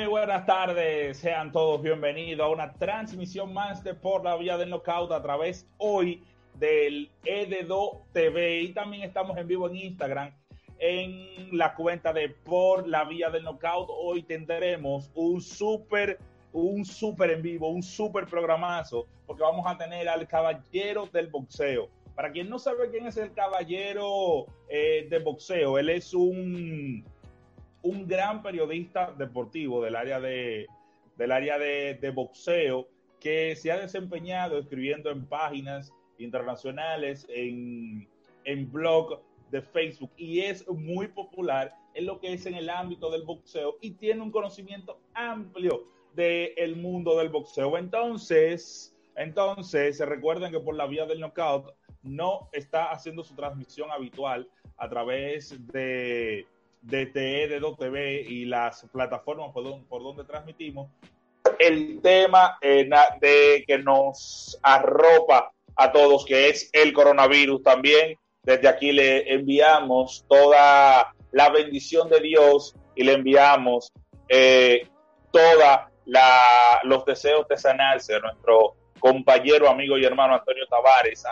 Muy buenas tardes, sean todos bienvenidos a una transmisión más de Por la Vía del Knockout a través hoy del ED2 TV y también estamos en vivo en Instagram en la cuenta de Por la Vía del Knockout. Hoy tendremos un súper, un súper en vivo, un súper programazo, porque vamos a tener al caballero del boxeo. Para quien no sabe quién es el caballero eh, de boxeo, él es un un gran periodista deportivo del área de, del área de, boxeo que se ha desempeñado escribiendo en páginas internacionales, en, en blog de Facebook y es muy popular en lo que es en el ámbito del boxeo y tiene un conocimiento amplio del mundo del boxeo. Entonces, entonces, recuerden que por la vía del knockout no está haciendo su transmisión habitual a través de de TE, de TV y las plataformas por donde, por donde transmitimos, el tema eh, de que nos arropa a todos, que es el coronavirus también. Desde aquí le enviamos toda la bendición de Dios y le enviamos eh, todos los deseos de sanarse a nuestro compañero, amigo y hermano Antonio Tavares,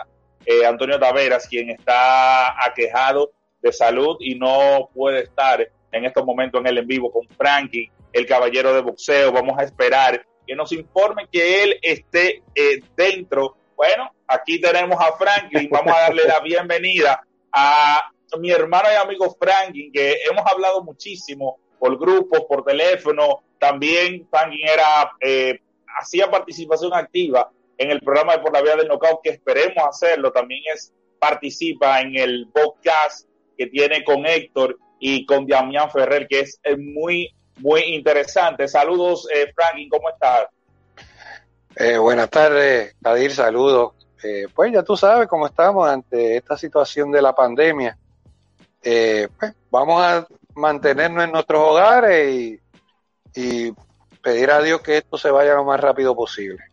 eh, Antonio Taveras, quien está aquejado de salud y no puede estar en estos momentos en el en vivo con Frankie, el caballero de boxeo. Vamos a esperar que nos informe que él esté eh, dentro. Bueno, aquí tenemos a Franklin. Vamos a darle la bienvenida a mi hermano y amigo Franklin, que hemos hablado muchísimo por grupos, por teléfono. También Franklin era, eh, hacía participación activa en el programa de Por la Vía del Knockout, que esperemos hacerlo. También es participa en el podcast que tiene con Héctor y con Damián Ferrer, que es muy, muy interesante. Saludos, eh, Franklin, ¿cómo estás? Eh, buenas tardes, Kadir, saludos. Eh, pues ya tú sabes cómo estamos ante esta situación de la pandemia. Eh, pues vamos a mantenernos en nuestros hogares y, y pedir a Dios que esto se vaya lo más rápido posible.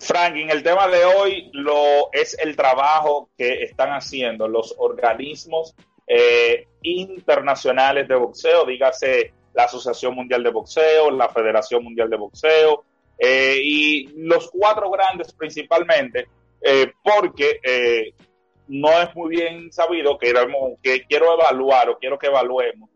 Franklin, el tema de hoy lo, es el trabajo que están haciendo los organismos eh, internacionales de boxeo, dígase la Asociación Mundial de Boxeo, la Federación Mundial de Boxeo, eh, y los cuatro grandes principalmente, eh, porque no es muy bien sabido que, que quiero evaluar o quiero que evaluemos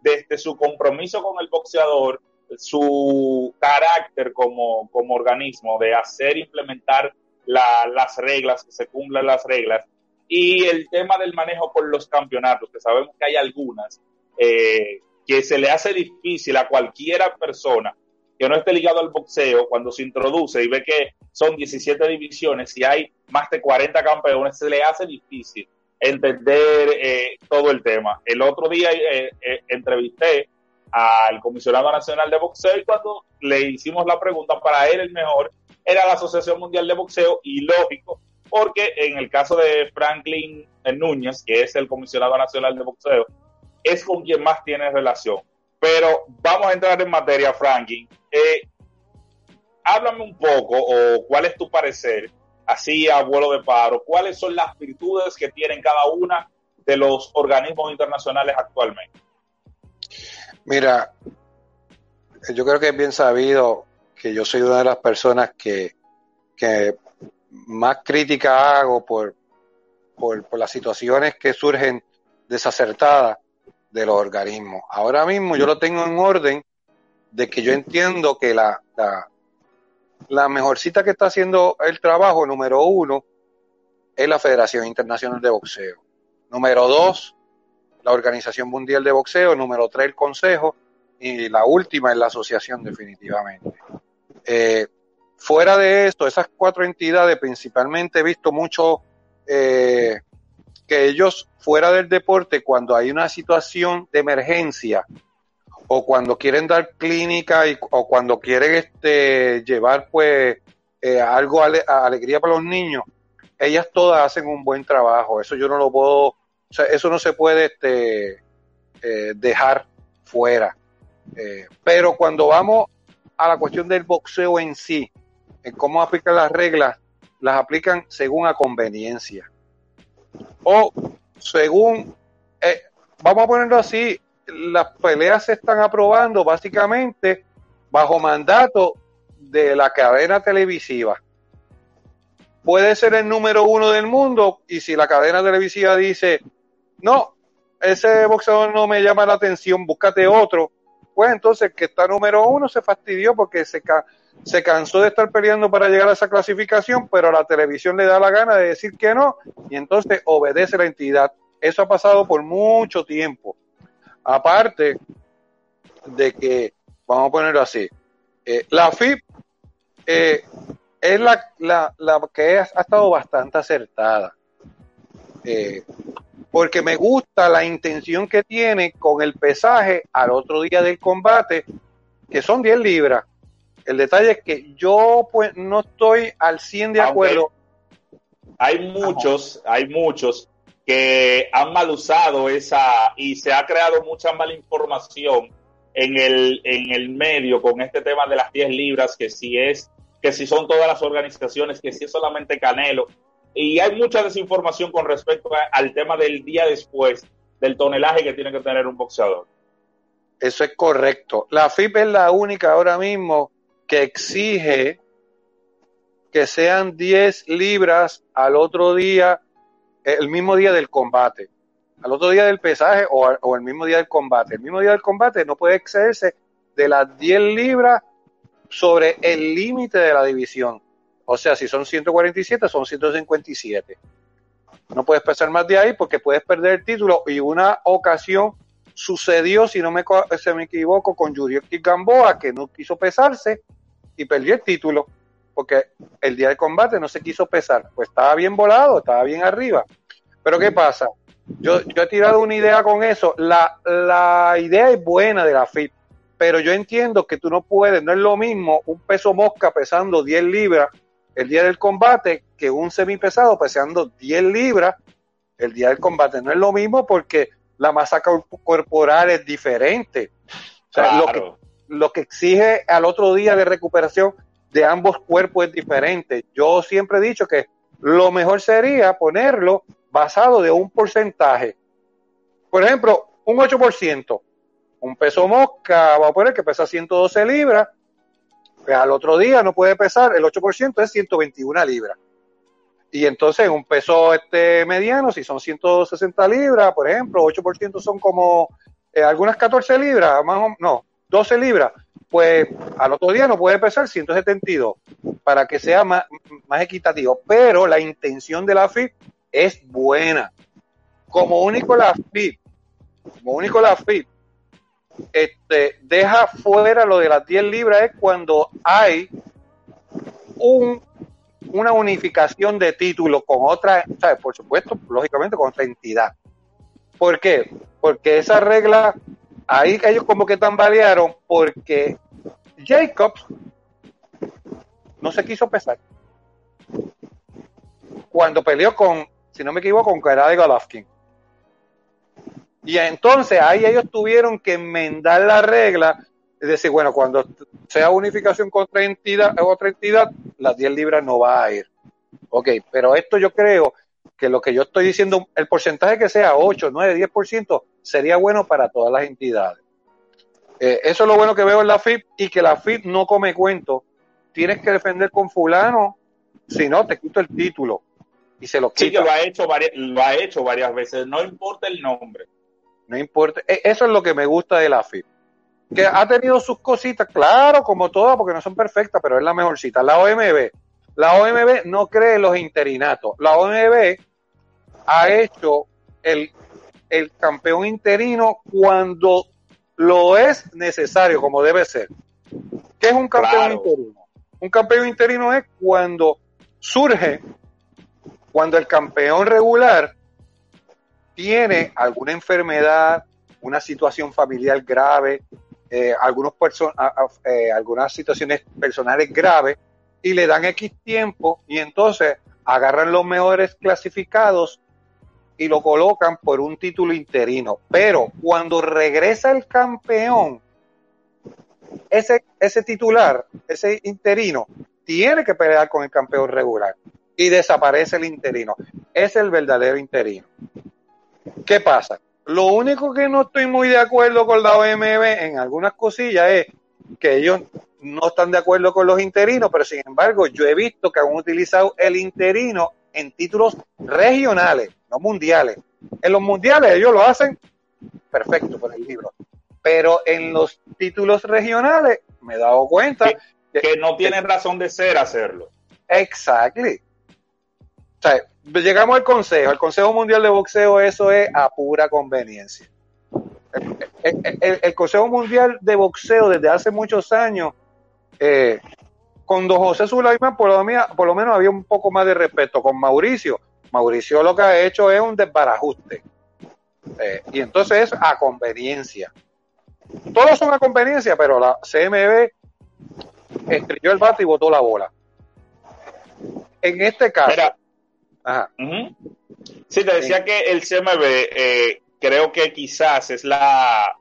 desde su compromiso con el boxeador, su carácter como, como organismo de hacer implementar las reglas, que se cumplan las reglas, y el tema del manejo por los campeonatos, que sabemos que hay algunas eh, que se le hace difícil a cualquiera persona que no esté ligado al boxeo cuando se introduce y ve que son 17 divisiones y hay más de 40 campeones, se le hace difícil entender eh, todo el tema. El otro día eh, entrevisté al comisionado nacional de boxeo y cuando le hicimos la pregunta, para él el mejor era la Asociación Mundial de Boxeo y lógico, porque en el caso de Franklin Núñez, que es el comisionado nacional de boxeo, es con quien más tiene relación. Pero vamos a entrar en materia, Franklin. Eh, háblame un poco, o cuál es tu parecer, así a vuelo de paro, cuáles son las virtudes que tienen cada una de los organismos internacionales actualmente. Mira, yo creo que es bien sabido que yo soy una de las personas que, más crítica hago por, por, las situaciones que surgen desacertadas de los organismos. Ahora mismo yo lo tengo en orden de que yo entiendo que la, la, la mejorcita que está haciendo el trabajo, número uno, es la Federación Internacional de Boxeo. Número dos, la Organización Mundial de Boxeo, número tres el Consejo y la última es la asociación definitivamente. Eh, fuera de esto, esas cuatro entidades principalmente he visto mucho eh, que ellos fuera del deporte, cuando hay una situación de emergencia o cuando quieren dar clínica o cuando quieren este, llevar pues eh, algo a alegría para los niños, ellas todas hacen un buen trabajo. Eso yo no lo puedo o sea, eso no se puede este, eh, dejar fuera. Eh, pero cuando vamos a la cuestión del boxeo en sí, en cómo aplican las reglas, las aplican según a conveniencia. O según, eh, vamos a ponerlo así, las peleas se están aprobando básicamente bajo mandato de la cadena televisiva. Puede ser el número uno del mundo y si la cadena televisiva dice, no, ese boxeador no me llama la atención, búscate otro, pues entonces que está número uno se fastidió porque se, se cansó de estar peleando para llegar a esa clasificación, pero a la televisión le da la gana de decir que no y entonces obedece la entidad. Eso ha pasado por mucho tiempo. Aparte de que, vamos a ponerlo así, eh, la FIP eh, es la, la, que ha, estado bastante acertada. Eh, porque me gusta la intención que tiene con el pesaje al otro día del combate, que son 10 libras. El detalle es que yo pues no estoy al 100 de acuerdo. hay muchos, hay muchos que han mal usado esa y se ha creado mucha mala información en el, en el medio con este tema de las 10 libras, que si es, que si son todas las organizaciones, que si es solamente Canelo y hay mucha desinformación con respecto al tema del día después del tonelaje que tiene que tener un boxeador. Eso es correcto. La FIP es la única ahora mismo que exige que sean 10 libras al otro día, el mismo día del combate. Al otro día del pesaje o, o el mismo día del combate. El mismo día del combate no puede excederse de las 10 libras sobre el límite de la división. O sea, si son 147, son 157. No puedes pesar más de ahí porque puedes perder el título. Y una ocasión sucedió, si no me, me equivoco, con Yuriaki Gamboa, que no quiso pesarse y perdió el título. Porque el día del combate no se quiso pesar. Pues estaba bien volado, estaba bien arriba. Pero ¿qué pasa? Yo, yo he tirado una idea con eso. La, la idea es buena de la FIP, pero yo entiendo que tú no puedes, no es lo mismo un peso mosca pesando 10 libras el día del combate que un semipesado pesando 10 libras el día del combate. No es lo mismo porque la masa corporal es diferente. O sea, lo, que, lo que exige al otro día de recuperación de ambos cuerpos es diferente. Yo siempre he dicho que lo mejor sería ponerlo basado de un porcentaje. Por ejemplo, un 8%. Un peso mosca, va a poner que pesa 112 libras, pues al otro día no puede pesar, el 8% es 121 libras. Y entonces un peso este mediano, si son 160 libras, por ejemplo, 8% son como eh, algunas 14 libras, más o, no, 12 libras, pues al otro día no puede pesar 172 para que sea más, más equitativo. Pero la intención de la FIP es buena. Como único la FIP, como único la FIP este, deja fuera lo de las 10 libras es cuando hay un, una unificación de títulos con otra, por supuesto, lógicamente con otra entidad. ¿Por qué? Porque esa regla, ahí ellos como que tambalearon porque Jacobs no se quiso pesar. Cuando peleó con, si no me equivoco, con de Golovkin. Y entonces ahí ellos tuvieron que enmendar la regla, es decir, bueno, cuando sea unificación con otra entidad, otra entidad, las 10 libras no va a ir. Ok, pero esto yo creo que lo que yo estoy diciendo, el porcentaje que sea 8, 9, 10%, sería bueno para todas las entidades. Eh, eso es lo bueno que veo en la FIP y que la FIP no come cuento. Tienes que defender con fulano, si no, te quito el título. Y se lo quita. Sí, que lo ha hecho lo ha hecho varias veces, no importa el nombre. No importa. E, eso es lo que me gusta de la FIP. Que ha tenido sus cositas, claro, como todas, porque no son perfectas, pero es la mejorcita. La OMB. La OMB no cree en los interinatos. La OMB ha hecho el, el campeón interino cuando lo es necesario, como debe ser. ¿Qué es un campeón interino? Un campeón interino es cuando surge, cuando el campeón regular tiene alguna enfermedad, una situación familiar grave, eh, eh, algunas situaciones personales graves y le dan X tiempo y entonces agarran los mejores clasificados y lo colocan por un título interino. Pero cuando regresa el campeón, ese, ese titular, ese interino, tiene que pelear con el campeón regular y desaparece el interino. Es el verdadero interino. ¿Qué pasa? Lo único que no estoy muy de acuerdo con la OMB en algunas cosillas es que ellos no están de acuerdo con los interinos, pero sin embargo yo he visto que han utilizado el interino en títulos regionales, no mundiales. En los mundiales ellos lo hacen perfecto por el libro, pero en los títulos regionales me he dado cuenta que, no tienen razón de ser hacerlo. Exactly. Llegamos al Consejo, el Consejo Mundial de Boxeo, eso es a pura conveniencia. El, Consejo Mundial de Boxeo desde hace muchos años, eh, con don José Sulaimán por lo, por lo menos había un poco más de respeto. Con Mauricio, Mauricio lo que ha hecho es un desbarajuste. Eh, y entonces es a conveniencia. Todos son a conveniencia, pero la CMB estrelló el bate y botó la bola. En este caso. Ajá. Sí, te decía que el CMB eh, creo que quizás es la,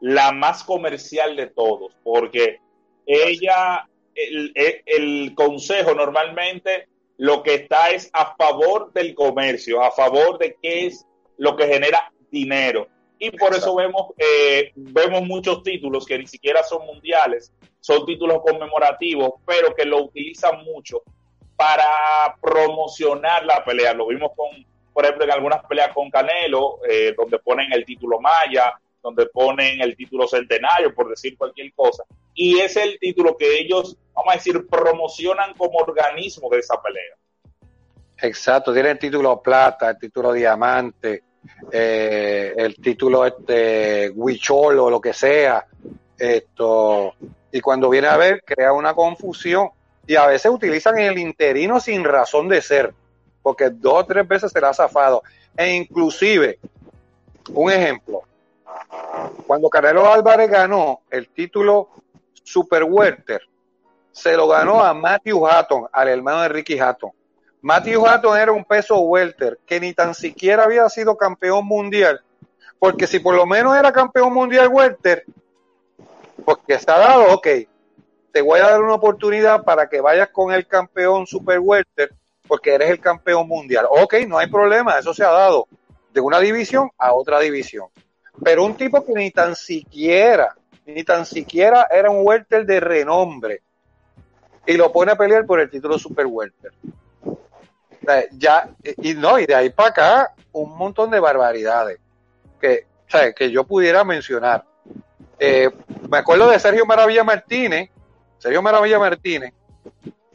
la más comercial de todos, porque ella, el, el, consejo normalmente lo que está es a favor del comercio, a favor de qué es lo que genera dinero. Y por eso vemos, eh, vemos muchos títulos que ni siquiera son mundiales, son títulos conmemorativos, pero que lo utilizan mucho para promocionar la pelea. Lo vimos con, por ejemplo, en algunas peleas con Canelo, eh, donde ponen el título Maya, donde ponen el título Centenario, por decir cualquier cosa. Y es el título que ellos, vamos a decir, promocionan como organismo de esa pelea. Exacto, tiene el título plata, el título diamante, eh, el título este Huicholo, lo que sea. Esto, y cuando viene a ver, crea una confusión y a veces utilizan el interino sin razón de ser, porque dos o tres veces se le ha zafado. E inclusive, un ejemplo, cuando Canelo Álvarez ganó el título Super Welter, se lo ganó a Matthew Hatton, al hermano de Ricky Hatton. Matthew Hatton era un peso welter que ni tan siquiera había sido campeón mundial, porque si por lo menos era campeón mundial welter, porque se dado, ok, te voy a dar una oportunidad para que vayas con el campeón super welter porque eres el campeón mundial. Ok, no hay problema, eso se ha dado de una división a otra división. Pero un tipo que ni tan siquiera, ni tan siquiera era un welter de renombre y lo pone a pelear por el título super welter. Ya, y no, y de ahí para acá, un montón de barbaridades que, que yo pudiera mencionar. Eh, me acuerdo de Sergio Maravilla Martínez, Sergio Maravilla Martínez,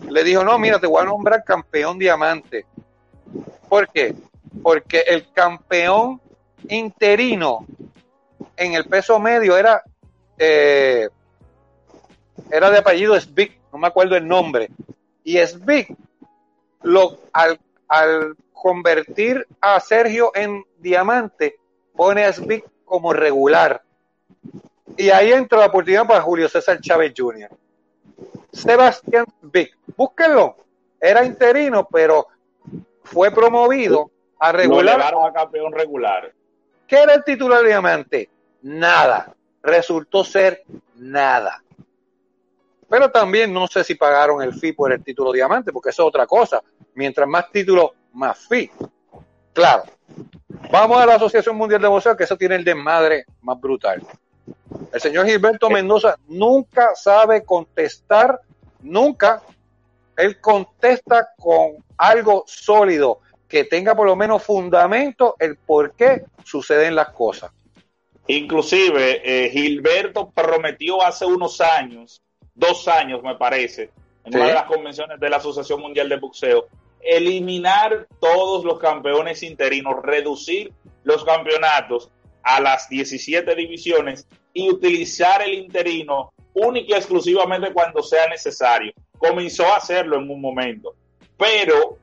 le dijo, no, mira, te voy a nombrar campeón diamante. ¿Por qué? Porque el campeón interino en el peso medio era, eh, era de apellido Svick, no me acuerdo el nombre. Y Svick, lo, al, convertir a Sergio en diamante, pone a Svick como regular. Y ahí entra la oportunidad para Julio César Chávez Jr. Sebastián Vic. Búsquenlo. Era interino, pero fue promovido a regular. a campeón regular. ¿Qué era el titular de diamante? Nada. Resultó ser nada. Pero también no sé si pagaron el fee por el título diamante, porque eso es otra cosa. Mientras más títulos, más fee. Claro. Vamos a la Asociación Mundial de Boxeo, que eso tiene el desmadre más brutal. El señor Gilberto eh. Mendoza nunca sabe contestar, nunca. Él contesta con algo sólido, que tenga por lo menos fundamento el por qué suceden las cosas. Inclusive, eh, Gilberto prometió hace unos años, dos años me parece, en una de las convenciones de la Asociación Mundial de Boxeo, eliminar todos los campeones interinos, reducir los campeonatos a las 17 divisiones y utilizar el interino única y exclusivamente cuando sea necesario. Comenzó a hacerlo en un momento, pero,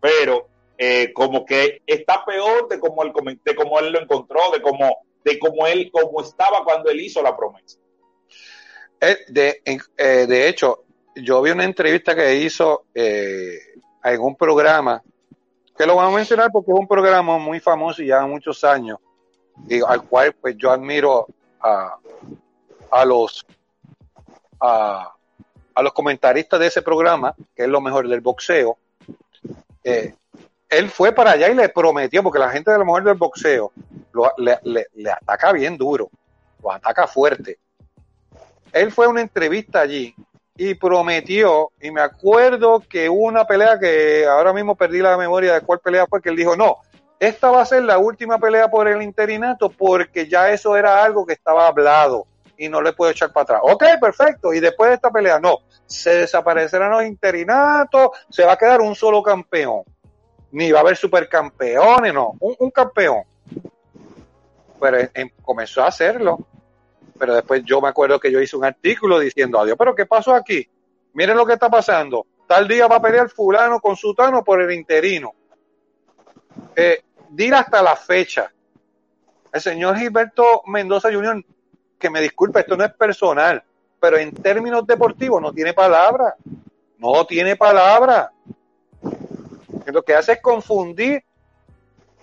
pero, eh, como que está peor de como él, de como él lo encontró, de como, de como él, como estaba cuando él hizo la promesa. Eh, de, eh, de hecho, yo vi una entrevista que hizo en un programa, que lo voy a mencionar porque es un programa muy famoso y ya muchos años, al cual pues yo admiro a, los a, los comentaristas de ese programa, que es lo mejor del boxeo, eh, él fue para allá y le prometió, porque la gente de lo mejor del boxeo le, ataca bien duro, lo ataca fuerte. Él fue a una entrevista allí y prometió, y me acuerdo que una pelea que ahora mismo perdí la memoria de cuál pelea fue, que él dijo, no, esta va a ser la última pelea por el interinato porque ya eso era algo que estaba hablado y no le puedo echar para atrás. Ok, perfecto. Y después de esta pelea, no, se desaparecerán los interinatos, se va a quedar un solo campeón. Ni va a haber supercampeones, no, un, campeón. Pero comenzó a hacerlo. Pero después yo me acuerdo que yo hice un artículo diciendo, adiós, pero ¿qué pasó aquí? Miren lo que está pasando. Tal día va a pelear fulano con sutano por el interino. Eh, dir hasta la fecha. El señor Gilberto Mendoza Jr., que me disculpe, esto no es personal, pero en términos deportivos no tiene palabra. No tiene palabra. Lo que hace es confundir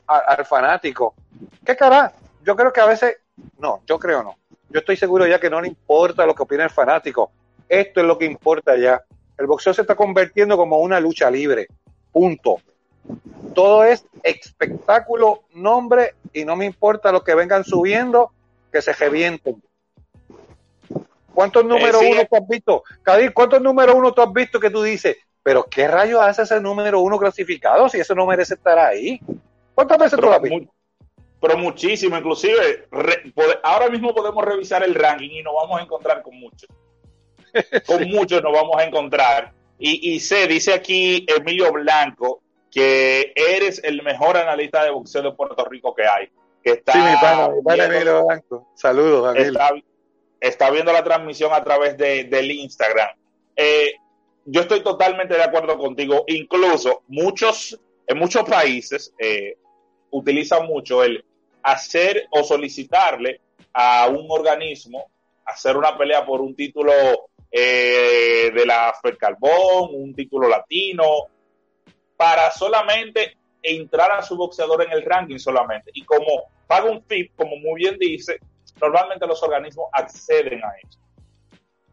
al fanático. ¿Qué cara? Yo creo que a veces, no, yo creo no. Yo estoy seguro ya que no le importa lo que opina el fanático. Esto es lo que importa ya. El boxeo se está convirtiendo como una lucha libre. Punto. Todo es espectáculo, nombre y no me importa lo que vengan subiendo, que se revienten. ¿Cuántos números eh, uno tú has visto? Kadir, ¿cuántos números uno tú has visto que tú dices, pero qué rayos hace ese número uno clasificado si eso no merece estar ahí? ¿Cuántas veces tú lo has visto? pero muchísimo, inclusive ahora mismo podemos revisar el ranking y nos vamos a encontrar con muchos. Con muchos nos vamos a encontrar. Y, y sé, dice aquí Emilio Blanco, que eres el mejor analista de boxeo de Puerto Rico que hay. Que está sí, mi pana, mi pana Saludos, está, viendo la transmisión a través de, del Instagram. Eh, yo estoy totalmente de acuerdo contigo. Incluso muchos, en muchos países eh, utilizan mucho el hacer o solicitarle a un organismo hacer una pelea por un título eh, de la Carbón, un título latino, para solamente entrar a su boxeador en el ranking solamente. Y como paga un FIP, como muy bien dice, normalmente los organismos acceden a eso.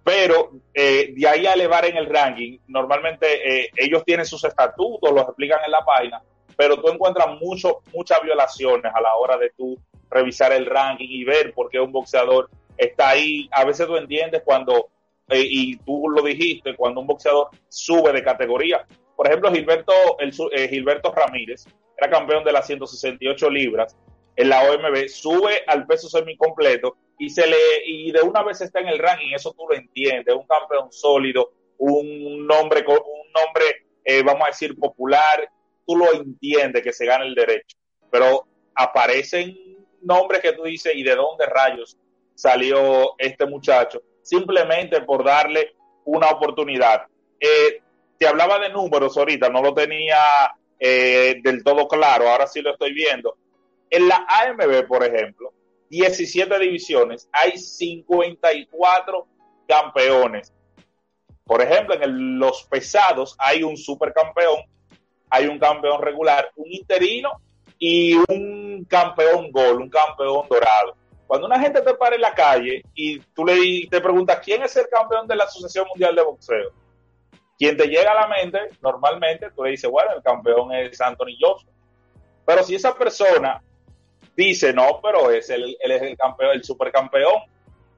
Pero eh, de ahí a elevar en el ranking, normalmente eh, ellos tienen sus estatutos, los explican en la página, pero tú encuentras mucho, muchas violaciones a la hora de tú revisar el ranking y ver por qué un boxeador está ahí. A veces tú entiendes cuando, eh, y tú lo dijiste, cuando un boxeador sube de categoría, por ejemplo, Gilberto, el, eh, Gilberto Ramírez era campeón de las 168 libras en la OMB, sube al peso semicompleto y se le y de una vez está en el ranking, eso tú lo entiendes, un campeón sólido, un nombre un nombre eh, vamos a decir popular, tú lo entiendes que se gana el derecho, pero aparecen nombres que tú dices y de dónde rayos salió este muchacho, simplemente por darle una oportunidad. Eh, te hablaba de números ahorita, no lo tenía eh, del todo claro, ahora sí lo estoy viendo. En la AMB, por ejemplo, 17 divisiones, hay 54 campeones. Por ejemplo, en los pesados hay un supercampeón, hay un campeón regular, un interino y un campeón gol, un campeón dorado. Cuando una gente te para en la calle y tú le te preguntas quién es el campeón de la Asociación Mundial de Boxeo, quien te llega a la mente, normalmente tú le dices, bueno, el campeón es Anthony Joshua. Pero si esa persona dice, no, pero es el, él es el campeón, el supercampeón,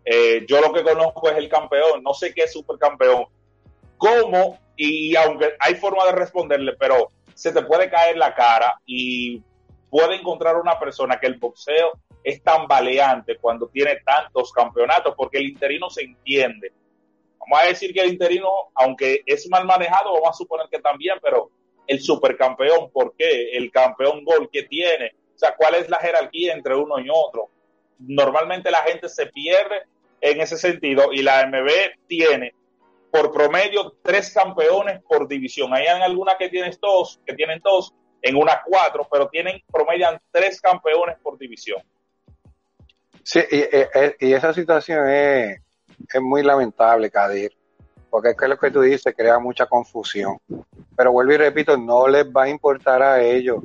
eh, yo lo que conozco es el campeón, no sé qué es supercampeón. ¿Cómo? Y aunque hay forma de responderle, pero se te puede caer la cara y puede encontrar una persona que el boxeo es tan baleante cuando tiene tantos campeonatos, porque el interino se entiende vamos a decir que el interino, aunque es mal manejado, vamos a suponer que también, pero el supercampeón, ¿por qué? El campeón gol que tiene, o sea, ¿cuál es la jerarquía entre uno y otro? Normalmente la gente se pierde en ese sentido y la MB tiene por promedio tres campeones por división. Hay algunas que tienen dos, que tienen dos, en una cuatro, pero tienen promedian tres campeones por división. Sí, y esa situación es, es muy lamentable, Kadir, porque es que lo que tú dices crea mucha confusión. Pero vuelvo y repito, no les va a importar a ellos.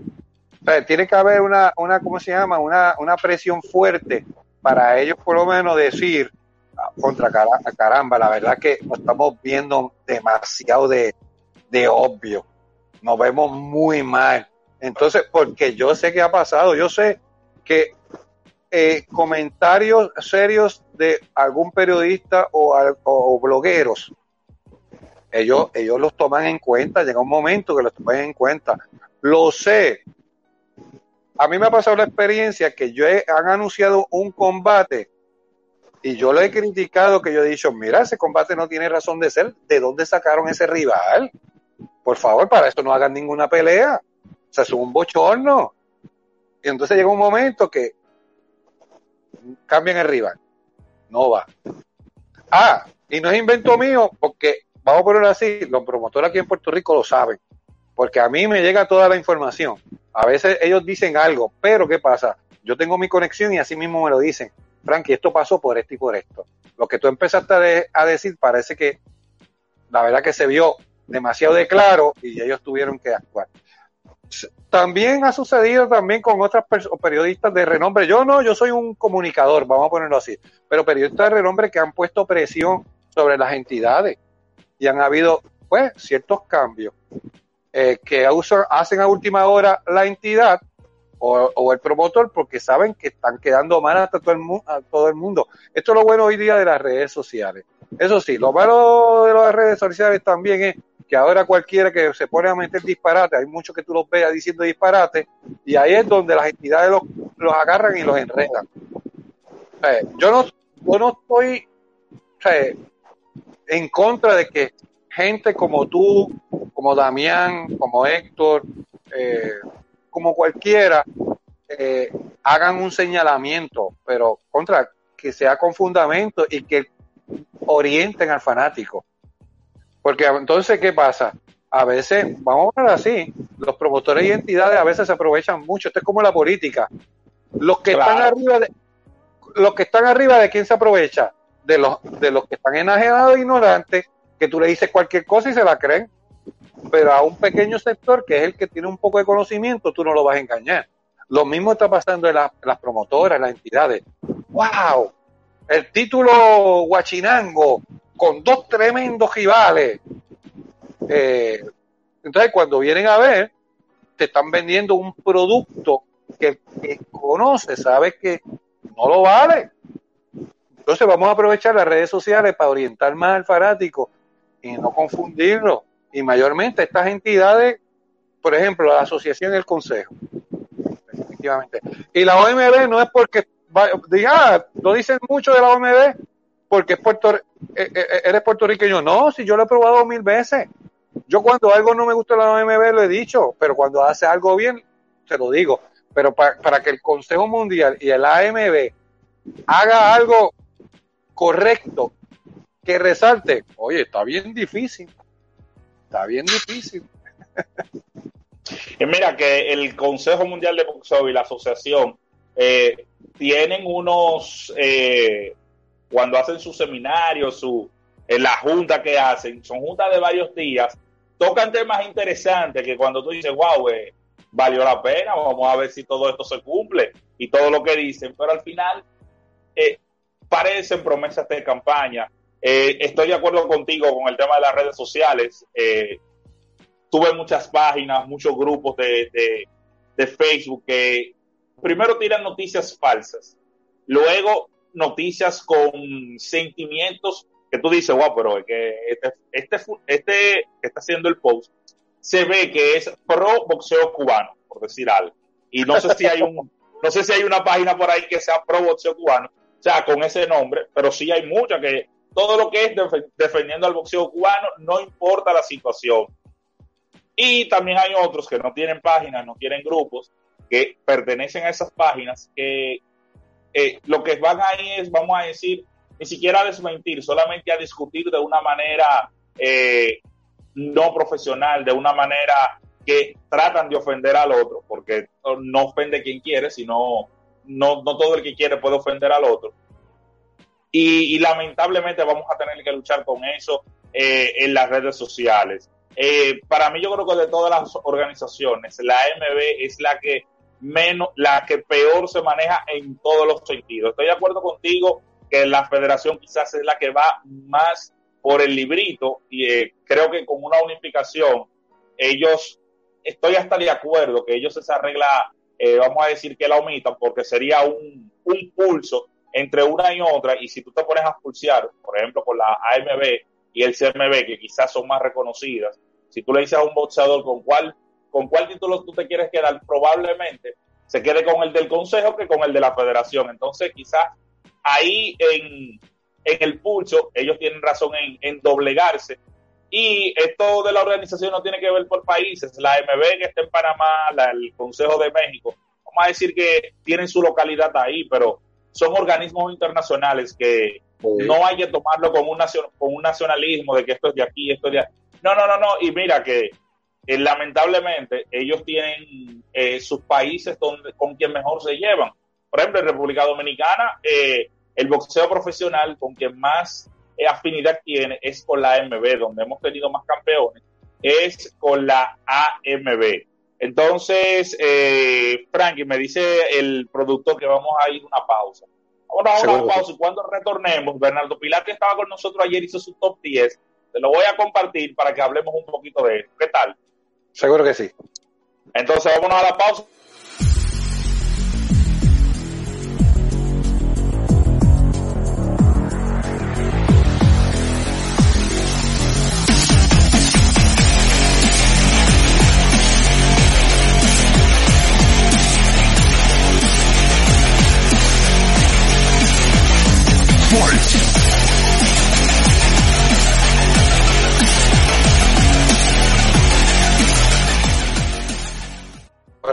tiene que haber una, una ¿cómo se llama? Una, una presión fuerte para ellos por lo menos decir, ah, contra caramba, la verdad que nos estamos viendo demasiado de, de obvio. Nos vemos muy mal. Entonces, porque yo sé que ha pasado, yo sé que eh, comentarios serios de algún periodista o, blogueros. Ellos, ellos los toman en cuenta, llega un momento que los toman en cuenta. Lo sé. A mí me ha pasado la experiencia que yo he, han anunciado un combate y yo lo he criticado, que yo he dicho, mira, ese combate no tiene razón de ser. ¿De dónde sacaron ese rival? Por favor, para esto no hagan ninguna pelea. O sea, es un bochorno. Y entonces llega un momento que cambian el rival. No va. Ah, y no es invento mío, porque vamos a ponerlo así, los promotores aquí en Puerto Rico lo saben, porque a mí me llega toda la información. A veces ellos dicen algo, pero ¿qué pasa? Yo tengo mi conexión y así mismo me lo dicen. Frankie, esto pasó por esto y por esto. Lo que tú empezaste a, decir parece que la verdad que se vio demasiado de claro y ellos tuvieron que actuar. También ha sucedido también con otras periodistas de renombre. Yo no, yo soy un comunicador, vamos a ponerlo así, pero periodistas de renombre que han puesto presión sobre las entidades y han habido, pues, ciertos cambios eh, que hacen a última hora la entidad o, el promotor porque saben que están quedando mal hasta todo el, a todo el mundo. Esto es lo bueno hoy día de las redes sociales. Eso sí, lo malo de las redes sociales también es que ahora cualquiera que se pone a meter disparate, hay muchos que tú los veas diciendo disparate, y ahí es donde las entidades los, los agarran y los enredan. yo, no, yo no estoy en contra de que gente como tú, como Damián, como Héctor, eh, como cualquiera, eh, hagan un señalamiento, pero contra que sea con fundamento y que orienten al fanático. Porque entonces, ¿qué pasa? A veces, vamos a ver así, los promotores y entidades a veces se aprovechan mucho. Esto es como la política. Los que están arriba de, los que están arriba de quién se aprovecha? De los, de los que están enajenados e ignorantes, que tú le dices cualquier cosa y se la creen pero a un pequeño sector que es el que tiene un poco de conocimiento, tú no lo vas a engañar. Lo mismo está pasando en, las promotoras, en las entidades. ¡Wow! El título Huachinango con dos tremendos rivales. Eh, entonces, cuando vienen a ver, te están vendiendo un producto que, que conoce, sabe que no lo vale. Entonces, vamos a aprovechar las redes sociales para orientar más al fanático y no confundirlo y mayormente estas entidades, por ejemplo, la asociación y el consejo. Efectivamente. Y la OMB no es porque diga, ah, lo dicen mucho de la OMB porque es Puerto, eh, eh, eh, eres puertorriqueño. No, si yo lo he probado mil veces. Yo cuando algo no me gusta la OMB lo he dicho, pero cuando hace algo bien, se lo digo. Pero para, para que el Consejo Mundial y el AMB haga algo correcto, que resalte, oye, está bien difícil está bien difícil. Mira que el Consejo Mundial de Boxeo y la asociación eh, tienen unos, eh, cuando hacen sus seminarios, su, en la junta que hacen, son juntas de varios días, tocan temas interesantes que cuando tú dices, wow, eh, valió la pena, vamos a ver si todo esto se cumple y todo lo que dicen, pero al final parecen promesas de campaña eh, estoy de acuerdo contigo con el tema de las redes sociales. Eh, tuve muchas páginas, muchos grupos de, Facebook que primero tiran noticias falsas, luego noticias con sentimientos que tú dices, wow, pero que este, este, este que está haciendo el post se ve que es pro boxeo cubano, por decir algo. Y no sé si hay un, no sé si hay una página por ahí que sea pro boxeo cubano, o sea, con ese nombre, pero sí hay muchas que todo lo que es defendiendo al boxeo cubano, no importa la situación. Y también hay otros que no tienen páginas, no tienen grupos, que pertenecen a esas páginas, que eh, lo que van ahí es, vamos a decir, ni siquiera a desmentir, solamente a discutir de una manera eh, no profesional, de una manera que tratan de ofender al otro, porque no ofende quien quiere, sino no, no todo el que quiere puede ofender al otro y, lamentablemente vamos a tener que luchar con eso eh, en las redes sociales. Para mí yo creo que de todas las organizaciones, la AMB es la que menos, la que peor se maneja en todos los sentidos. Estoy de acuerdo contigo que la federación quizás es la que va más por el librito y eh, creo que con una unificación ellos, estoy hasta de acuerdo que ellos esa regla, vamos a decir que la omitan porque sería un, un pulso entre una y otra, y si tú te pones a pulsear, por ejemplo, con la AMB y el CMB, que quizás son más reconocidas, si tú le dices a un boxeador con cuál, con cuál título tú te quieres quedar, probablemente se quede con el del consejo que con el de la federación. Entonces, quizás ahí en, en el pulso, ellos tienen razón en, en, doblegarse. Y esto de la organización no tiene que ver por países. La MB que está en Panamá, la, el Consejo de México, vamos a decir que tienen su localidad ahí, pero son organismos internacionales que no hay que tomarlo como un, con un nacionalismo de que esto es de aquí, esto es de allá. No, no, no, no. Y mira que eh, lamentablemente ellos tienen eh, sus países donde, con quien mejor se llevan. Por ejemplo, en República Dominicana, eh, el boxeo profesional con quien más afinidad tiene es con la AMB, donde hemos tenido más campeones, es con la AMB. Entonces, eh, Frankie, me dice el productor que vamos a ir a una pausa. Vamos a una pausa y cuando retornemos, Bernardo Pilate estaba con nosotros ayer, hizo su top 10. Te lo voy a compartir para que hablemos un poquito de eso. ¿Qué tal? Seguro que sí. Entonces, vámonos a la pausa.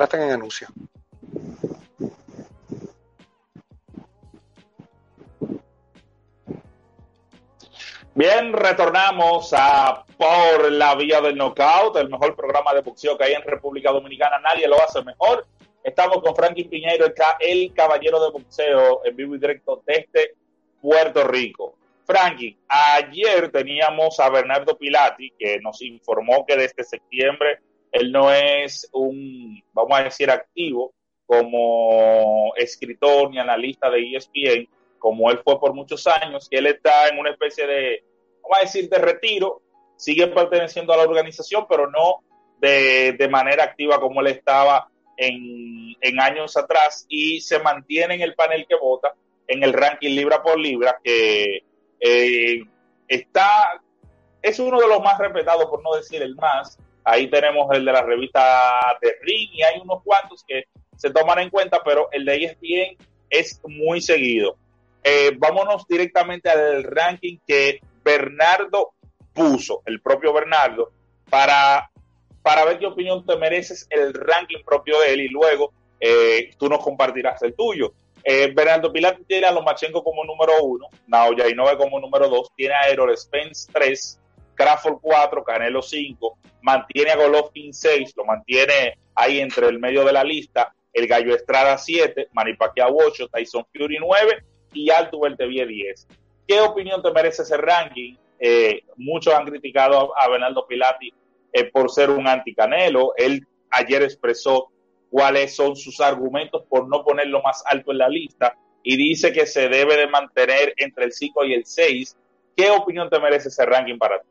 Están en anuncio. Bien, retornamos a Por la Vía del Knockout, el mejor programa de boxeo que hay en República Dominicana. Nadie lo hace mejor. Estamos con Frankie Piñeiro, el, caballero de boxeo, en vivo y directo desde Puerto Rico. Frankie, ayer teníamos a Bernardo Pilati, que nos informó que desde septiembre él no es un, vamos a decir, activo como escritor ni analista de ESPN, como él fue por muchos años, él está en una especie de, vamos a decir, de retiro, sigue perteneciendo a la organización, pero no de, manera activa como él estaba en, años atrás y se mantiene en el panel que vota en el ranking libra por libra, que eh, está, es uno de los más respetados, por no decir el más, Ahí tenemos el de la revista de Ring y hay unos cuantos que se toman en cuenta, pero el de ESPN es muy seguido. Eh, vámonos directamente al ranking que Bernardo puso, el propio Bernardo, para, para ver qué opinión te mereces el ranking propio de él y luego eh, tú nos compartirás el tuyo. Eh, Bernardo Pilar tiene a Lomachenko como número uno, Naoya Inoue como número dos, tiene a Errol Spence 3, Crawford 4, Canelo 5, mantiene a Golovkin 6, lo mantiene ahí entre el medio de la lista, el Gallo Estrada 7, Manny Pacquiao 8, Tyson Fury 9 y Alto Beltevie 10. ¿Qué opinión te merece ese ranking? Eh, muchos han criticado a, Bernardo Pilati eh, por ser un anti-Canelo. Él ayer expresó cuáles son sus argumentos por no ponerlo más alto en la lista y dice que se debe de mantener entre el 5 y el 6. ¿Qué opinión te merece ese ranking para ti?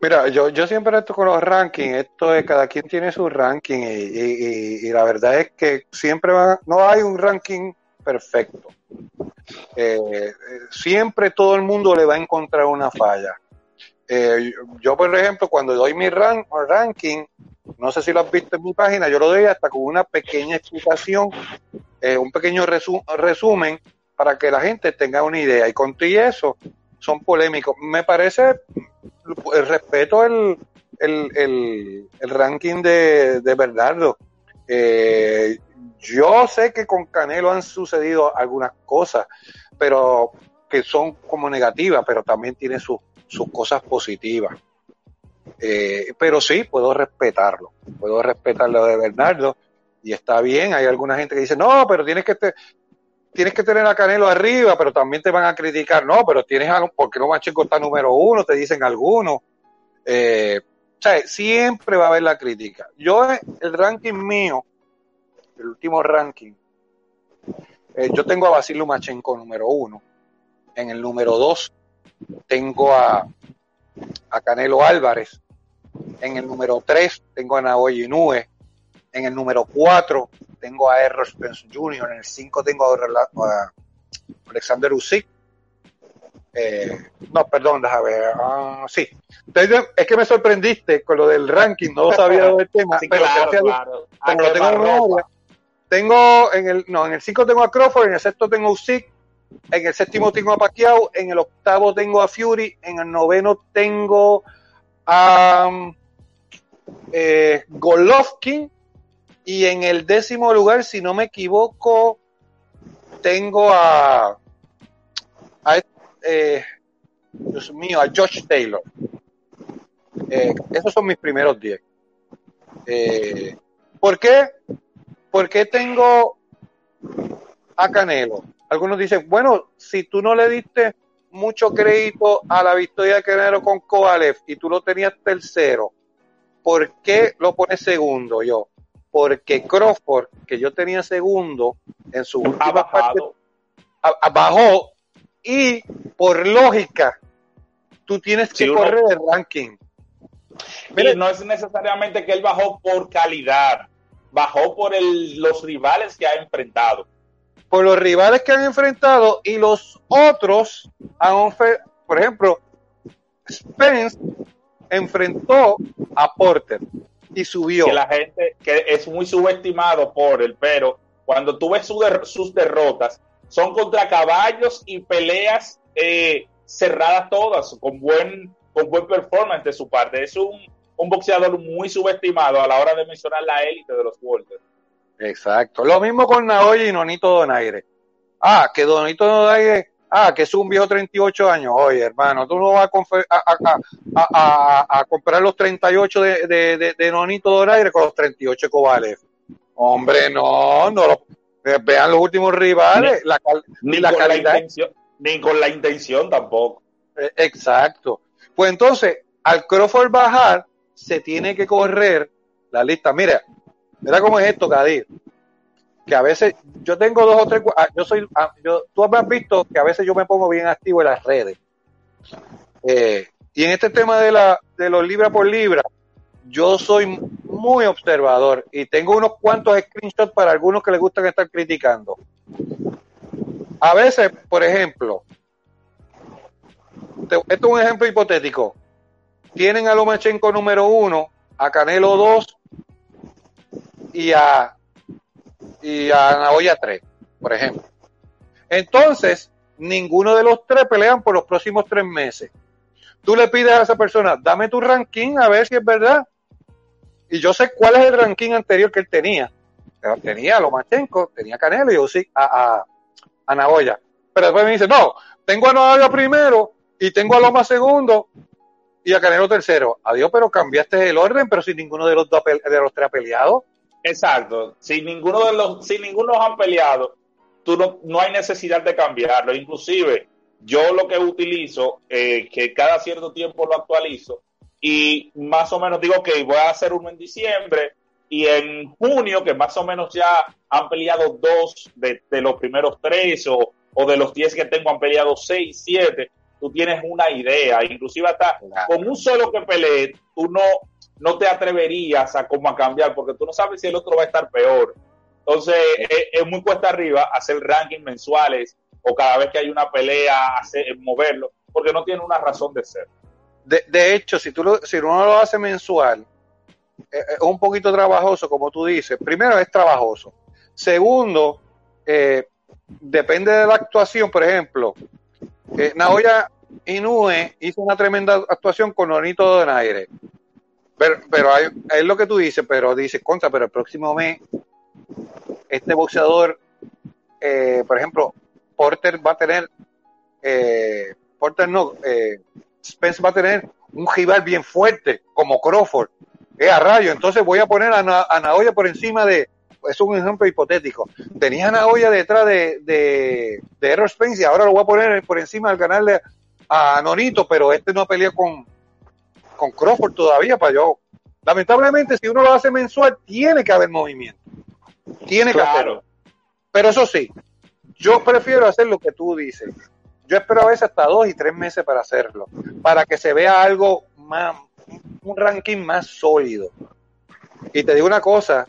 Mira, yo, yo siempre esto con los rankings, esto es cada quien tiene su ranking y, la verdad es que siempre va, no hay un ranking perfecto. Eh, siempre todo el mundo le va a encontrar una falla. Eh, yo, por ejemplo, cuando doy mi ranking, no sé si lo has visto en mi página, yo lo doy hasta con una pequeña explicación, eh, un pequeño resumen para que la gente tenga una idea. Y con eso, son polémicos. Me parece, el respeto el, el, el, ranking de, de Bernardo. Eh, yo sé que con Canelo han sucedido algunas cosas, pero que son como negativas, pero también tiene sus, sus cosas positivas. Eh, pero sí, puedo respetarlo, puedo respetar lo de Bernardo y está bien. Hay alguna gente que dice, no, pero tienes que, te, tienes que tener a Canelo arriba, pero también te van a criticar, no, pero tienes a, porque no Macheco está número uno, te dicen algunos. Eh, o sea, siempre va a haber la crítica. Yo, el ranking mío, el último ranking, eh, yo tengo a Basilio Machenko número uno. En el número dos tengo a, a Canelo Álvarez. En el número tres tengo a Naoya Inoue. En el número 4 tengo a Errol Spence Jr., en el 5 tengo a, Alexander Usyk. Eh, no, perdón, déjame ver. Ah, sí. es que me sorprendiste con lo del ranking, no sabía del tema, pero, claro, lo tengo en memoria. Tengo en el, no, en el 5 tengo a Crawford, en el sexto tengo a Usyk, en el séptimo tengo a Pacquiao, en el octavo tengo a Fury, en el noveno tengo a eh, Golovkin y en el décimo lugar, si no me equivoco, tengo a, a eh, Dios mío, a Josh Taylor. Eh, esos son mis primeros 10. Eh, ¿Por qué? Porque tengo a Canelo. Algunos dicen, bueno, si tú no le diste mucho crédito a la victoria de Canelo con Kovalev y tú lo tenías tercero, ¿por qué lo pones segundo yo? Porque Crawford, que yo tenía segundo en su última parte, bajó y por lógica tú tienes que correr el ranking. Mire, no es necesariamente que él bajó por calidad, bajó por los rivales que ha enfrentado. Por los rivales que han enfrentado y los otros, han, por ejemplo, Spence enfrentó a Porter y subió. Que la gente, que es muy subestimado por él, pero cuando tú ves sus derrotas, son contra caballos y peleas eh, cerradas todas, con buen, con buen performance de su parte. Es un, un boxeador muy subestimado a la hora de mencionar la élite de los Walters. Exacto. Lo mismo con Naoya y Nonito Donaire. Ah, que Donito Donaire, ah, que es un viejo 38 años. Oye, hermano, tú no vas a, a, comprar los 38 de, de, de, Nonito Donaire con los 38 de Kovalev. Hombre, no, no lo, eh, vean los últimos rivales, ni, la, ni, la calidad. ni con la intención tampoco. Eh, exacto. Pues entonces, al Crawford bajar, se tiene que correr la lista. Mira, mira cómo es esto, Kadir. Que a veces yo tengo dos o tres. Ah, yo soy. Ah, yo, tú has visto que a veces yo me pongo bien activo en las redes. Eh, y en este tema de, la, de los libra por libra, yo soy muy observador y tengo unos cuantos screenshots para algunos que les gustan estar criticando. A veces, por ejemplo, esto es un ejemplo hipotético. Tienen a Lomachenko número uno, a Canelo 2 y a, y a Naoya 3, por ejemplo. Entonces, ninguno de los tres pelean por los próximos tres meses. Tú le pides a esa persona, dame tu ranking a ver si es verdad. Y yo sé cuál es el ranking anterior que él tenía. Tenía a Lomachenko, tenía a Canelo y yo sí a, a, Nagoya. Pero después me dice, no, tengo a Nagoya primero y tengo a Loma segundo y a Canelo tercero. Adiós, pero cambiaste el orden, pero si ninguno de los dos de los tres ha peleado. Exacto. Si ninguno de los, si ninguno han peleado, tú no, no hay necesidad de cambiarlo. Inclusive, yo lo que utilizo, eh, que cada cierto tiempo lo actualizo, y más o menos digo que voy a hacer uno en diciembre y en junio, que más o menos ya han peleado dos de, los primeros tres o, de los diez que tengo han peleado seis, siete, tú tienes una idea, inclusive hasta con un solo que pelee, tú no, no te atreverías a como a cambiar porque tú no sabes si el otro va a estar peor. Entonces es, muy cuesta arriba hacer rankings mensuales o cada vez que hay una pelea hacer, moverlo porque no tiene una razón de ser. De, hecho, si, tú lo, si uno lo hace mensual, eh, es un poquito trabajoso, como tú dices. Primero, es trabajoso. Segundo, eh, depende de la actuación. Por ejemplo, eh, Naoya Inoue hizo una tremenda actuación con Nonito Donaire. Pero, pero hay, es lo que tú dices, pero dices, contra, pero el próximo mes, este boxeador, por ejemplo, Porter va a tener, Porter no, Spence va a tener un rival bien fuerte como Crawford. Es a rayo. Entonces voy a poner a, Naoya por encima de. Es un ejemplo hipotético. Tenía a Naoya detrás de, de, de Errol Spence y ahora lo voy a poner por encima del canal a Nonito, pero este no ha peleado con, con Crawford todavía para yo. Lamentablemente, si uno lo hace mensual, tiene que haber movimiento. Tiene que hacerlo. Pero eso sí, yo prefiero hacer lo que tú dices. Yo espero a veces hasta dos y tres meses para hacerlo, para que se vea algo más, un ranking más sólido. Y te digo una cosa,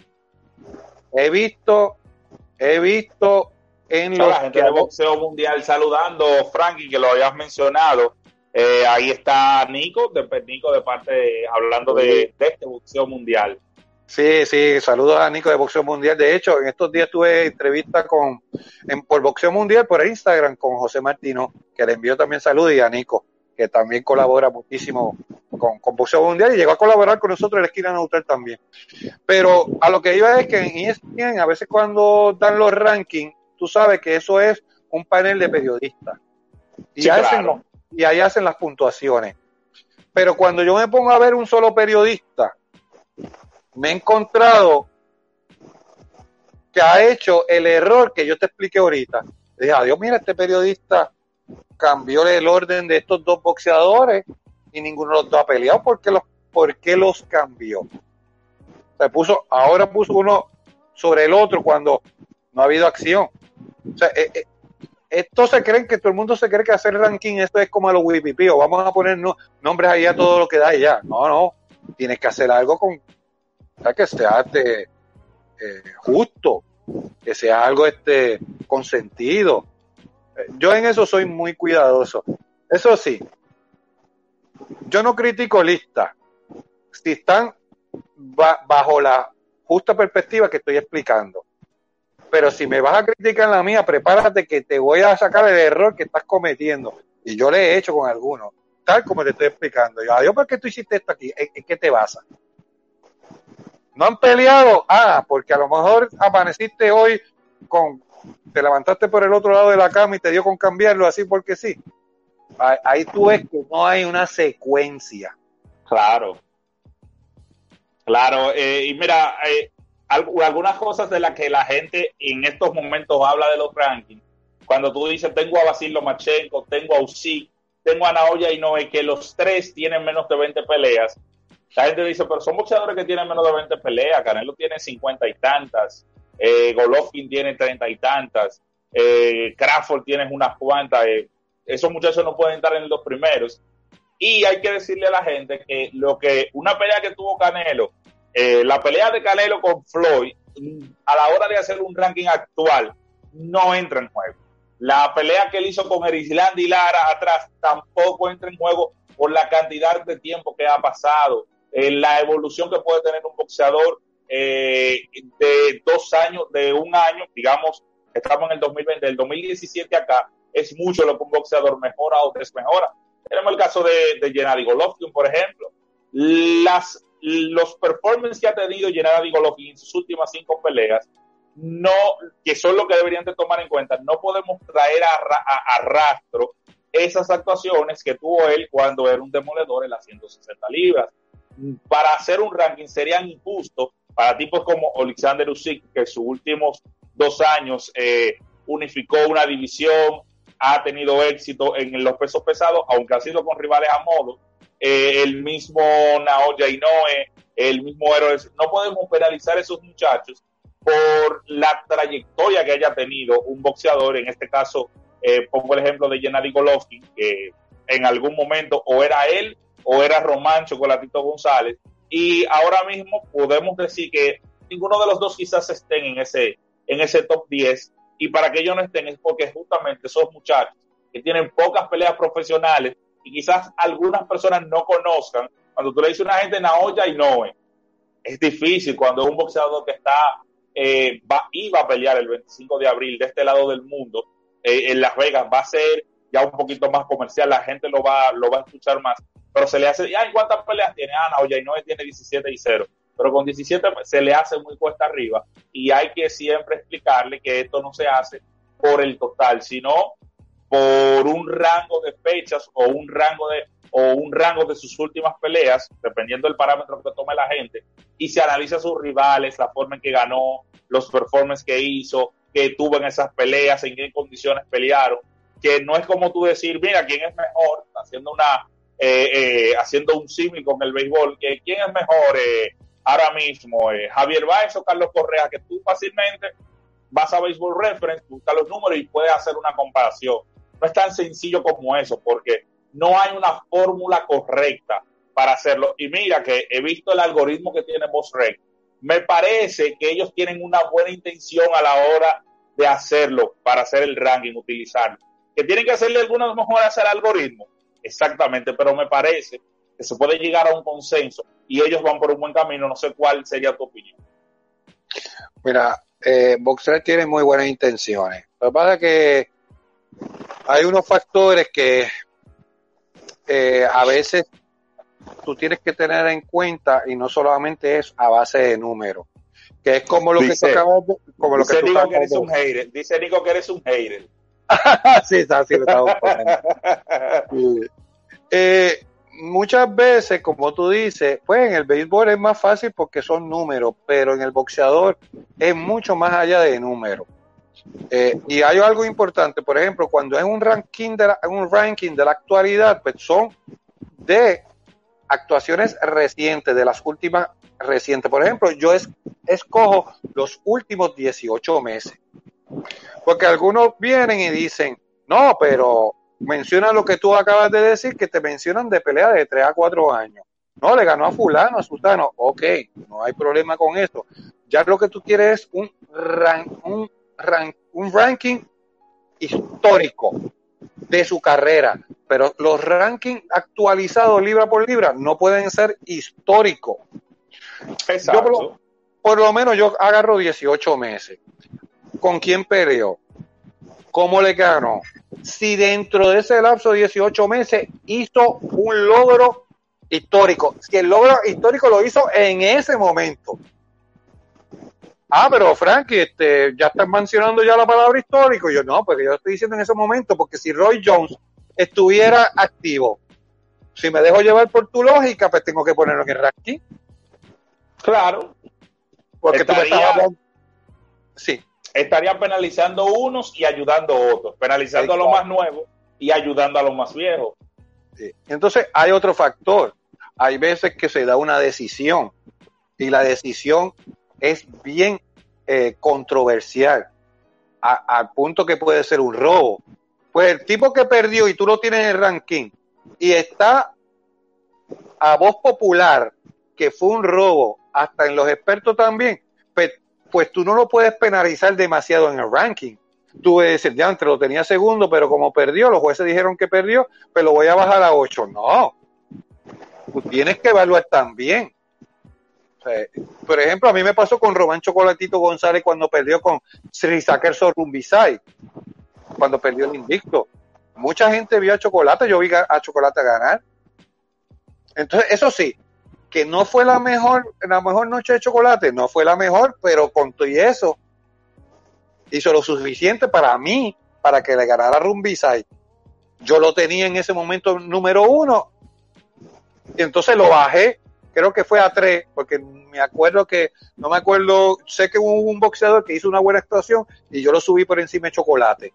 he visto, he visto en los la gente de boxeo mundial saludando, Frankie, que lo habías mencionado. Eh, ahí está Nico, de, Nico de parte, hablando de, este boxeo mundial. Sí, sí, saludos a Nico de Boxeo Mundial. De hecho, en estos días tuve entrevista con, en, por Boxeo Mundial, por Instagram, con José Martino, que le envió también saludos, y a Nico, que también colabora muchísimo con, con Boxeo Mundial y llegó a colaborar con nosotros en la esquina neutral también. Pero a lo que iba es que en ESPN, a veces cuando dan los rankings, tú sabes que eso es un panel de periodistas. Y, hacen, y ahí hacen las puntuaciones. Pero cuando yo me pongo a ver un solo periodista, me he encontrado que ha hecho el error que yo te expliqué ahorita. Dije, adiós, mira, este periodista cambió el orden de estos dos boxeadores y ninguno de los dos ha peleado. ¿Por qué los, por qué los cambió? Se puso, ahora puso uno sobre el otro cuando no ha habido acción. O sea, eh, eh, esto se creen que todo el mundo se cree que hacer ranking esto es como a los o vamos a poner nombres ahí a todo lo que da y ya. No, no, tienes que hacer algo con que sea este, eh, justo, que sea algo este consentido. Yo en eso soy muy cuidadoso. Eso sí, yo no critico listas si están bajo la justa perspectiva que estoy explicando pero si me vas a criticar en la mía, prepárate que te voy a sacar el error que estás cometiendo. Y yo le he hecho con algunos, tal como te estoy explicando. Yo, adiós, ¿por qué tú hiciste esto aquí? ¿En, qué te basa? ¿No han peleado? Ah, porque a lo mejor amaneciste hoy con, te levantaste por el otro lado de la cama y te dio con cambiarlo así porque sí. Ahí, tú ves que no hay una secuencia. Claro. Claro, eh, y mira, eh, algunas cosas de las que la gente en estos momentos habla de los rankings. Cuando tú dices, tengo a Basil Lomachenko, tengo a Usyk, tengo a Naoya y Noé, que los tres tienen menos de 20 peleas. La gente dice, pero son boxeadores que tienen menos de 20 peleas. Canelo tiene 50 y tantas. Eh, Golovkin tiene 30 y tantas. Eh, Crawford tiene unas cuantas. Eh, esos muchachos no pueden estar en los primeros. Y hay que decirle a la gente que lo que una pelea que tuvo Canelo eh, la pelea de Canelo con Floyd, a la hora de hacer un ranking actual, no entra en juego. La pelea que él hizo con Erisland y Lara atrás tampoco entra en juego por la cantidad de tiempo que ha pasado, eh, la evolución que puede tener un boxeador eh, de dos años, de un año, digamos, estamos en el 2020, del 2017 acá, es mucho lo que un boxeador mejora o desmejora. Tenemos el caso de, de Gennady Golovkin, por ejemplo. Las los performances que ha tenido Gennady Golovkin en sus últimas cinco peleas, no, que son lo que deberían de tomar en cuenta, no podemos traer a, rastro esas actuaciones que tuvo él cuando era un demoledor en las 160 libras. Para hacer un ranking serían injustos para tipos como Alexander Usyk, que en sus últimos dos años eh, unificó una división, ha tenido éxito en los pesos pesados, aunque ha sido con rivales a modo, eh, el mismo Naoya Inoue, el mismo héroe. No podemos penalizar a esos muchachos por la trayectoria que haya tenido un boxeador, en este caso eh, pongo el ejemplo de Gennady Golovkin, que en algún momento o era él o era Román Chocolatito González, y ahora mismo podemos decir que ninguno de los dos quizás estén en ese, en ese top 10, y para que ellos no estén es porque justamente esos muchachos que tienen pocas peleas profesionales y quizás algunas personas no conozcan, cuando tú le dices a una gente Naoya y Noe, es difícil cuando un boxeador que está, eh, va, iba a pelear el 25 de abril de este lado del mundo, eh, en Las Vegas, va a ser ya un poquito más comercial, la gente lo va, lo va a escuchar más, pero se le hace, ya, ¿en cuántas peleas tiene? Ah, Naoya y Noe tiene 17 y 0 pero con 17 se le hace muy cuesta arriba y hay que siempre explicarle que esto no se hace por el total, sino por un rango de fechas o un rango de o un rango de sus últimas peleas, dependiendo del parámetro que tome la gente, y se analiza sus rivales, la forma en que ganó, los performances que hizo, que tuvo en esas peleas, en qué condiciones pelearon, que no es como tú decir, mira, quién es mejor, haciendo una eh, eh, haciendo un símil con el béisbol, que quién es mejor eh, ahora mismo, Javier Baez o Carlos Correa, que tú fácilmente vas a Baseball Reference, busca los números y puedes hacer una comparación es tan sencillo como eso, porque no hay una fórmula correcta para hacerlo. Y mira que he visto el algoritmo que tiene BossRec me parece que ellos tienen una buena intención a la hora de hacerlo para hacer el ranking, utilizarlo. Que tienen que hacerle algunas mejoras al algoritmo, exactamente, pero me parece que se puede llegar a un consenso y ellos van por un buen camino. No sé cuál sería tu opinión. Mira, eh, Boxer tiene muy buenas intenciones. Lo que pasa es que hay unos factores que eh, a veces tú tienes que tener en cuenta y no solamente es a base de números, que es como lo que tú acabas de, como dice lo que Nico que eres un hater, dice Nico que eres un hater. sí, está, sí, eh, muchas veces, como tú dices, pues en el béisbol es más fácil porque son números, pero en el boxeador es mucho más allá de números. Eh, y hay algo importante, por ejemplo, cuando es un ranking de la, un ranking de la actualidad, pues son de actuaciones recientes, de las últimas recientes. Por ejemplo, yo es, escojo los últimos 18 meses. Porque algunos vienen y dicen, no, pero menciona lo que tú acabas de decir, que te mencionan de pelea de 3 a 4 años. No, le ganó a fulano, a sultano. Ok, no hay problema con eso. Ya lo que tú quieres es un, un, un ranking histórico de su carrera. Pero los rankings actualizados libra por libra no pueden ser históricos. Exacto. por, lo menos yo agarro 18 meses. ¿Con quién peleó? ¿Cómo le ganó? Si dentro de ese lapso de 18 meses hizo un logro histórico, si el logro histórico lo hizo en ese momento. Ah, pero Frankie, este, ya están mencionando ya la palabra histórico. yo no, porque yo estoy diciendo en ese momento, porque si Roy Jones estuviera activo, si me dejo llevar por tu lógica, pues tengo que ponerlo en el ranking. Claro. Porque tú me estás hablando. Sí estarían penalizando unos y ayudando a otros, penalizando a los más nuevos y ayudando a los más viejos. Entonces hay otro factor. Hay veces que se da una decisión y la decisión es bien eh, controversial al punto que puede ser un robo. Pues el tipo que perdió y tú lo tienes en el ranking y está a voz popular que fue un robo, hasta en los expertos también, pues pues tú no lo puedes penalizar demasiado en el ranking. Tú decir, ya antes lo tenía segundo, pero como perdió, los jueces dijeron que perdió, pues lo voy a bajar a 8. No. Tú tienes que evaluar también. Por ejemplo, a mí me pasó con Román Chocolatito González cuando perdió con Sri Saker Rumbisai, cuando perdió el invicto. Mucha gente vio a Chocolate, yo vi a Chocolate ganar. Entonces, eso sí, que no fue la mejor, la mejor noche de chocolate, no fue la mejor, pero con todo y eso hizo lo suficiente para mí, para que le ganara Rumbisai. Yo lo tenía en ese momento número uno, entonces lo bajé, creo que fue a tres, porque me acuerdo que, no me acuerdo, sé que hubo un boxeador que hizo una buena actuación y yo lo subí por encima de chocolate.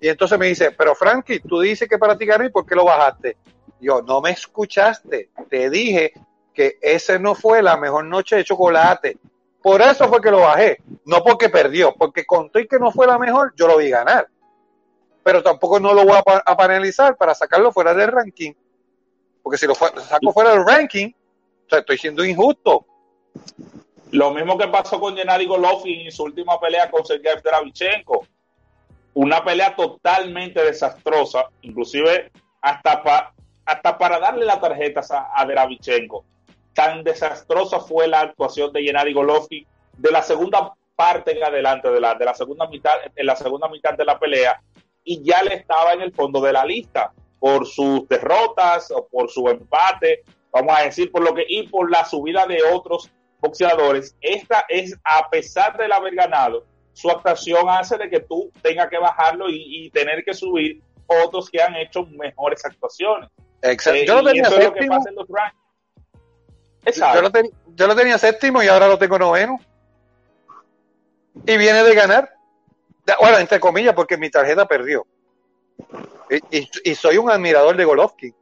Y entonces me dice, pero Frankie, tú dices que para ti gané, ¿por qué lo bajaste? Yo, no me escuchaste, te dije que ese no fue la mejor noche de chocolate. Por eso fue que lo bajé, no porque perdió, porque conté que no fue la mejor, yo lo vi ganar. Pero tampoco no lo voy a, panelizar para sacarlo fuera del ranking. Porque si lo saco fuera del ranking, estoy siendo injusto. Lo mismo que pasó con Gennady Golovkin en su última pelea con Sergei Dravichenko. Una pelea totalmente desastrosa, inclusive hasta, hasta para darle las tarjetas a, a tan desastrosa fue la actuación de Gennady Golovkin de la segunda parte en adelante, de la, de la segunda mitad, en la segunda mitad de la pelea, y ya le estaba en el fondo de la lista por sus derrotas o por su empate, vamos a decir, por lo que, y por la subida de otros boxeadores. Esta es, a pesar de haber ganado, su actuación hace de que tú tengas que bajarlo y, tener que subir otros que han hecho mejores actuaciones. Exacto. Eh, Yo lo eso es lo que pasa en los rankings. Yo lo, tenía séptimo y ahora lo tengo noveno. Y viene de ganar. Bueno, entre comillas, porque mi tarjeta perdió. Y, soy un admirador de Golovkin.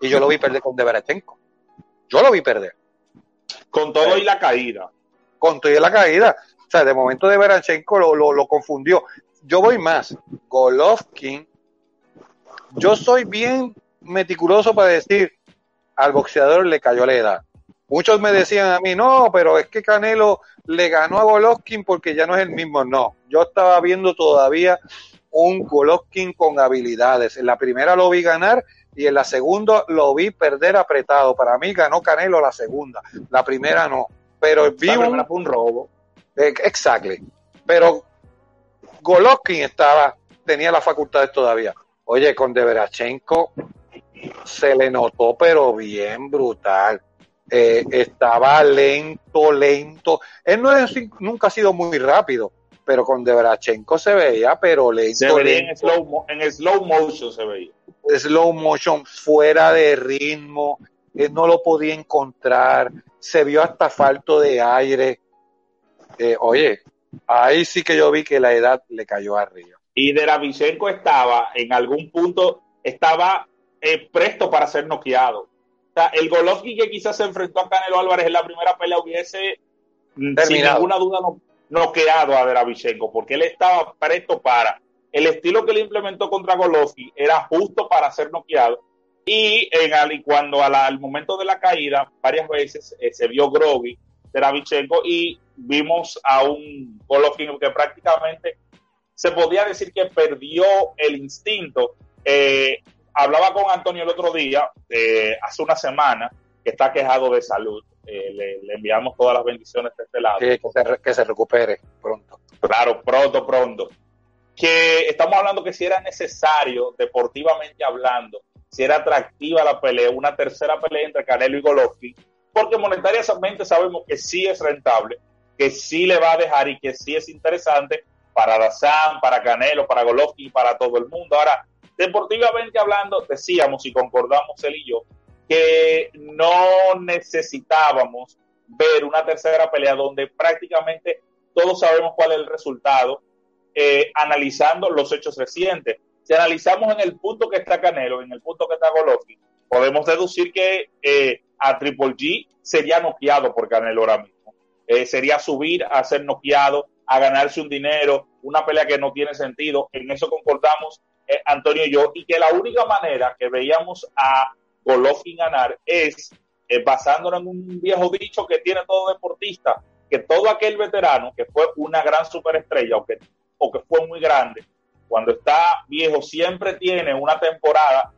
Y yo lo vi perder con Deverchenko. Yo lo vi perder. Con todo y la caída. Con todo y la caída. O sea, de momento de lo, lo, lo confundió. Yo voy más. Golovkin. Yo soy bien meticuloso para decir al boxeador le cayó la edad Muchos me decían a mí, no, pero es que Canelo le ganó a Golovkin porque ya no es el mismo. No, yo estaba viendo todavía un Golovkin con habilidades. En la primera lo vi ganar y en la segunda lo vi perder apretado. Para mí ganó Canelo la segunda, la primera no. Pero vi un, un robo. Eh, exactly. Pero Golovkin estaba, tenía las facultades todavía. Oye, con Deverachenko se le notó, pero bien brutal. Eh, estaba lento, lento. Él no es, nunca ha sido muy rápido, pero con Debrachenko se veía, pero lento. Se veía En, slow, en slow motion, se veía. Slow motion, fuera de ritmo, él no lo podía encontrar, se vio hasta falto de aire. Eh, oye, ahí sí que yo vi que la edad le cayó arriba. Y Deravichenko estaba en algún punto, estaba eh, presto para ser noqueado. O sea, el Golovkin que quizás se enfrentó a Canelo Álvarez en la primera pelea hubiese, mm, sin ninguna duda, noqueado a Deravichenko, porque él estaba presto para. El estilo que le implementó contra Golovkin era justo para ser noqueado. Y, en, cuando al momento de la caída, varias veces eh, se vio Deravichenko y vimos a un Golovkin que prácticamente se podía decir que perdió el instinto. Eh, hablaba con Antonio el otro día, eh, hace una semana, que está quejado de salud. Eh, le, enviamos todas las bendiciones de este lado. que, se, que se recupere pronto. Claro, pronto, pronto. Que estamos hablando que si era necesario, deportivamente hablando, si era atractiva la pelea, una tercera pelea entre Canelo y Golovkin, porque monetariamente sabemos que sí es rentable, que sí le va a dejar y que sí es interesante para Dazan, para Canelo, para Golovkin, para todo el mundo. Ahora, Deportivamente hablando, decíamos y concordamos él y yo que no necesitábamos ver una tercera pelea donde prácticamente todos sabemos cuál es el resultado, eh, analizando los hechos recientes. Si analizamos en el punto que está Canelo, en el punto que está Golovkin, podemos deducir que eh, a Triple G sería noqueado por Canelo ahora mismo. Eh, sería subir a ser noqueado, a ganarse un dinero, una pelea que no tiene sentido. En eso concordamos Antonio y yo, y que la única manera que veíamos a Golovkin ganar es basándonos en un viejo dicho que tiene todo deportista, que todo aquel veterano que fue una gran superestrella o que, o que fue muy grande, cuando está viejo siempre tiene una temporada,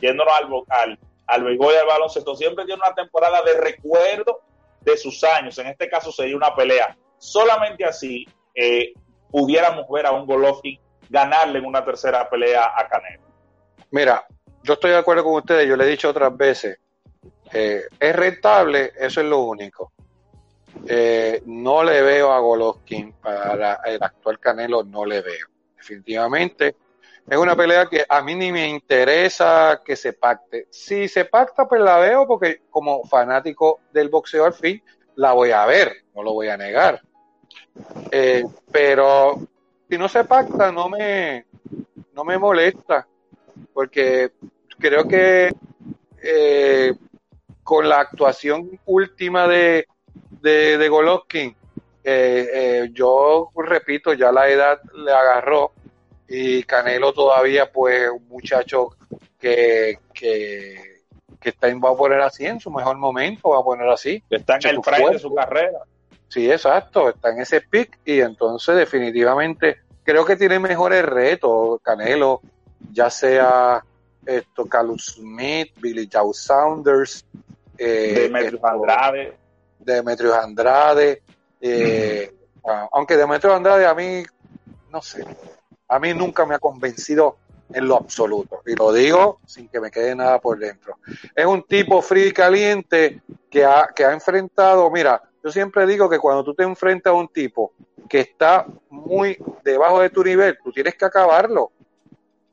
yéndonos al, al, al béisbol y al baloncesto, siempre tiene una temporada de recuerdo de sus años, en este caso sería una pelea. Solamente así eh, pudiéramos ver a un Golovkin ganarle en una tercera pelea a Canelo. Mira, yo estoy de acuerdo con ustedes, yo le he dicho otras veces, eh, es rentable, eso es lo único. Eh, no le veo a Golovkin para el actual Canelo, no le veo. Definitivamente es una pelea que a mí ni me interesa que se pacte. Si se pacta, pues la veo porque como fanático del boxeo al fin, la voy a ver, no lo voy a negar. Eh, pero si no se pacta no me, no me molesta, porque creo que eh, con la actuación última de, de, Golovkin, eh, eh, yo repito, ya la edad le agarró y Canelo todavía pues un muchacho que, que, que está, va a poner así en su mejor momento, va a poner así. Está en el prime de su carrera. Sí, exacto, está en ese pick y entonces definitivamente creo que tiene mejores retos, Canelo, ya sea esto, Carlos Smith, Billy Joe Saunders, eh, Demetrius Andrade. Demetrius Andrade, eh, aunque Demetrius Andrade a mí, no sé, a mí nunca me ha convencido en lo absoluto. Y lo digo sin que me quede nada por dentro. Es un tipo frío y caliente que ha, que ha enfrentado, mira, yo siempre digo que cuando tú te enfrentas a un tipo que está muy debajo de tu nivel, tú tienes que acabarlo.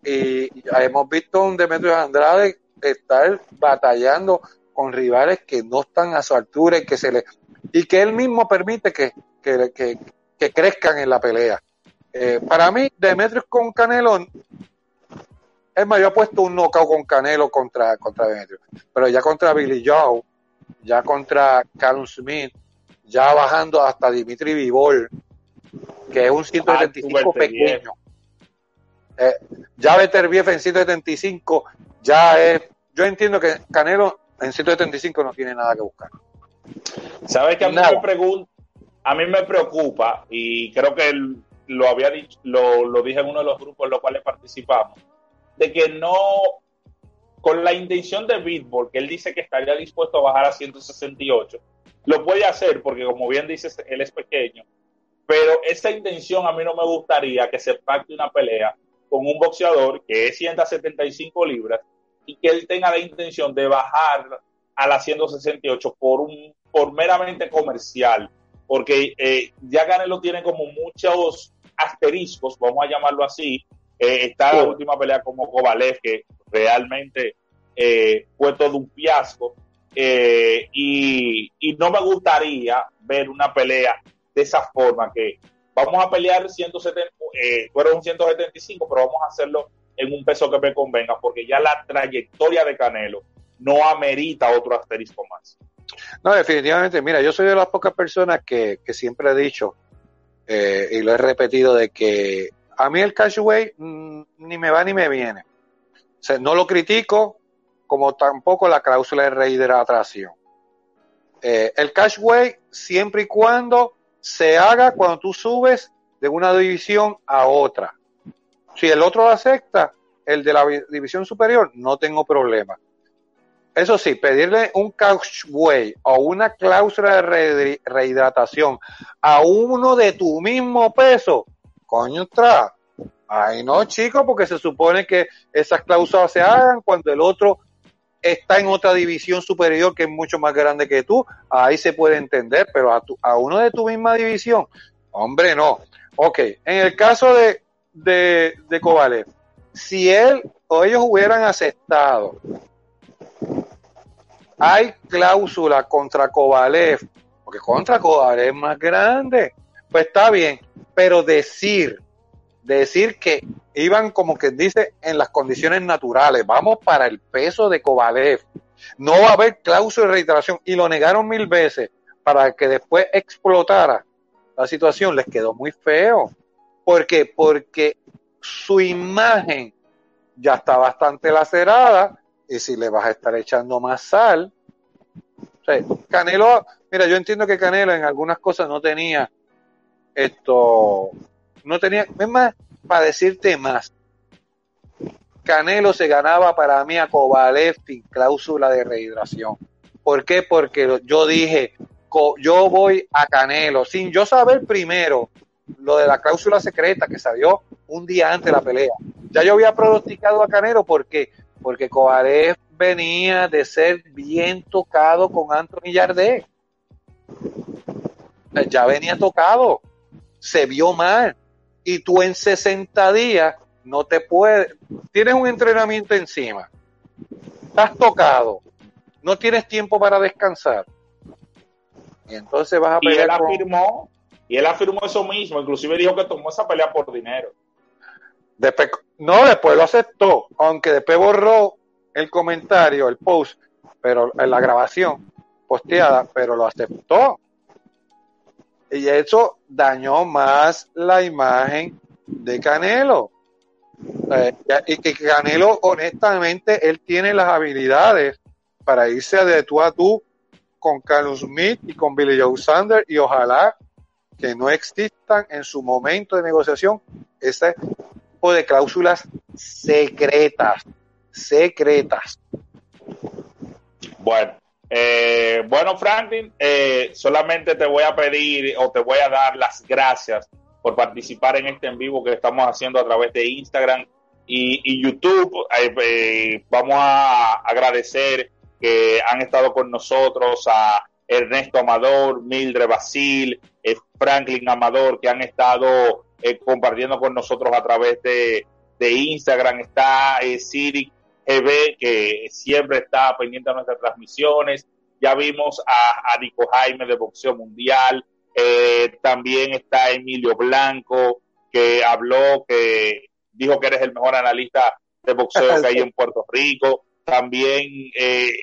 Y hemos visto un Demetrio Andrade estar batallando con rivales que no están a su altura y que se le y que él mismo permite que, que, crezcan en la pelea. Eh, para mí, Demetrius con Canelo, es más, yo he puesto un knockout con Canelo contra, contra Demetrius, pero ya contra Billy Joe, ya contra Carl Smith, ya bajando hasta Dimitri Vivol, que es un 175 pequeño. Eh, ya Beterbiev en 175 ya es. Yo entiendo que Canelo en 175 no tiene nada que buscar. ¿Sabes que a mí, me pregunta, a mí me preocupa y creo que lo había dicho, lo, lo dije en uno de los grupos en los cuales participamos, de que no, con la intención de Bitball, que él dice que estaría dispuesto a bajar a 168, lo puede hacer porque como bien dices, él es pequeño, pero esa intención a mí no me gustaría que se pacte una pelea con un boxeador que es 175 libras y que él tenga la intención de bajar a la 168 por un por meramente comercial, porque eh, ya Canelo tiene como muchos asteriscos, vamos a llamarlo así. Eh, está la última pelea como Kovalev, que realmente eh, fue todo un fiasco. y, y no me gustaría ver una pelea de esa forma, que vamos a pelear 170, eh, fueron 175, pero vamos a hacerlo en un peso que me convenga, porque ya la trayectoria de Canelo no amerita otro asterisco más. No, definitivamente, mira, yo soy de las pocas personas que, siempre he dicho, eh, y lo he repetido, de que a mí el cashway mm, ni me va ni me viene. No lo critico, como tampoco la cláusula de rehidratación. Eh, el cashway, siempre y cuando se haga cuando tú subes de una división a otra. Si el otro lo acepta, el de la división superior, no tengo problema. Eso sí, pedirle un couchway o una cláusula de rehidratación a uno de tu mismo peso, coño, tra. Ay, no, chicos, porque se supone que esas cláusulas se hagan cuando el otro está en otra división superior que es mucho más grande que tú, ahí se puede entender, pero a, a uno de tu misma división, hombre, no. Ok, en el caso de, de, de Kovalev, si él o ellos hubieran aceptado, hay cláusula contra Kovalev, porque contra Kovalev es más grande, pues está bien, pero decir, decir que iban como que dice en las condiciones naturales, vamos para el peso de Kovalev, no va a haber cláusula de reiteración y lo negaron mil veces para que después explotara la situación, les quedó muy feo. ¿Por qué? Porque su imagen ya está bastante lacerada y si le vas a estar echando más sal, Canelo, mira, yo entiendo que Canelo en algunas cosas no tenía esto, no tenía, es más, para decirte más, Canelo se ganaba para mí a Kovalev cláusula de rehidración. ¿Por qué? Porque yo dije, yo voy a Canelo, sin yo saber primero lo de la cláusula secreta que salió un día antes de la pelea. Ya yo había pronosticado a Canelo porque porque Kovalev venía de ser bien tocado con Anthony Jardé. Ya venía tocado, se vio mal y tú en 60 días no te puedes, tienes un entrenamiento encima, estás tocado, no tienes tiempo para descansar. Y entonces vas a pelear. Y él afirmó, y él afirmó eso mismo, inclusive dijo que tomó esa pelea por dinero. Después, no, después lo aceptó, aunque después borró el comentario, el post, pero en la grabación posteada, pero lo aceptó. Y eso dañó más la imagen de Canelo. Eh, y que Canelo, honestamente, él tiene las habilidades para irse de tú a tú con Carlos Smith y con Billy Joe Sanders y ojalá que no existan en su momento de negociación ese tipo de cláusulas secretas, secretas. Bueno, eh, bueno, Franklin, eh, solamente te voy a pedir o te voy a dar las gracias por participar en este en vivo que estamos haciendo a través de Instagram y, YouTube. Eh, vamos a agradecer que han estado con nosotros a Ernesto Amador, Mildred Basil, Franklin Amador, que han estado compartiendo con nosotros a través de, Instagram. Está Siri GB, que siempre está pendiente de nuestras transmisiones. Ya vimos a, Nico Jaime de Boxeo Mundial. Eh, también está Emilio Blanco, que habló, que dijo que eres el mejor analista de boxeo que hay en Puerto Rico. También, eh,